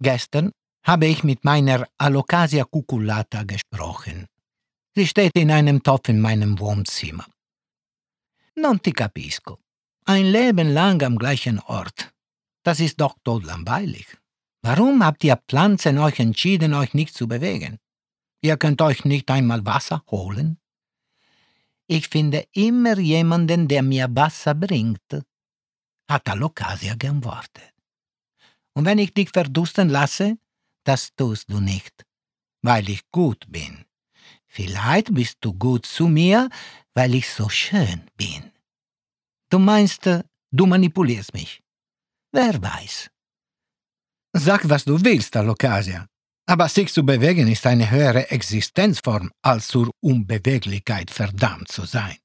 Gestern habe ich mit meiner Alocasia cuculata gesprochen. Sie steht in einem Topf in meinem Wohnzimmer. Non ti capisco. Ein Leben lang am gleichen Ort. Das ist doch todlangweilig. Warum habt ihr Pflanzen euch entschieden, euch nicht zu bewegen? Ihr könnt euch nicht einmal Wasser holen? Ich finde immer jemanden, der mir Wasser bringt, hat Alocasia geantwortet. Und wenn ich dich verdursten lasse, das tust du nicht, weil ich gut bin. Vielleicht bist du gut zu mir, weil ich so schön bin. Du meinst, du manipulierst mich. Wer weiß. Sag, was du willst, Alocasia. Aber sich zu bewegen ist eine höhere Existenzform, als zur Unbeweglichkeit verdammt zu sein.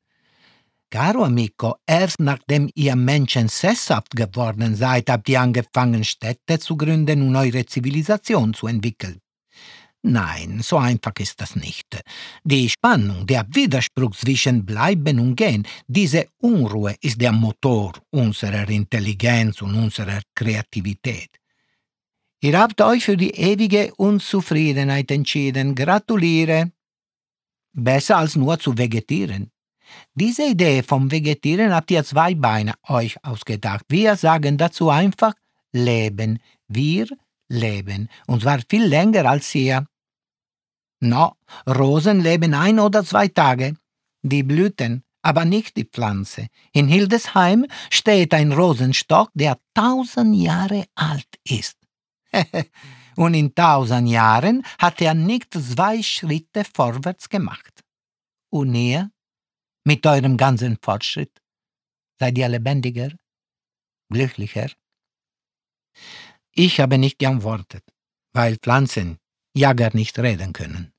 Caro amico, erst nachdem ihr Menschen sesshaft geworden seid, habt ihr angefangen, Städte zu gründen und eure Zivilisation zu entwickeln. Nein, so einfach ist das nicht. Die Spannung, der Widerspruch zwischen Bleiben und Gehen, diese Unruhe ist der Motor unserer Intelligenz und unserer Kreativität. Ihr habt euch für die ewige Unzufriedenheit entschieden. Gratuliere. Besser als nur zu vegetieren. Diese Idee vom Vegetieren habt ihr zwei Beine euch ausgedacht. Wir sagen dazu einfach Leben. Wir leben. Und zwar viel länger als ihr. No, Rosen leben ein oder zwei Tage. Die Blüten, aber nicht die Pflanze. In Hildesheim steht ein Rosenstock, der tausend Jahre alt ist. Und in tausend Jahren hat er nicht zwei Schritte vorwärts gemacht. Und ihr, mit eurem ganzen Fortschritt, seid ihr lebendiger, glücklicher? Ich habe nicht geantwortet, weil Pflanzen ja gar nicht reden können.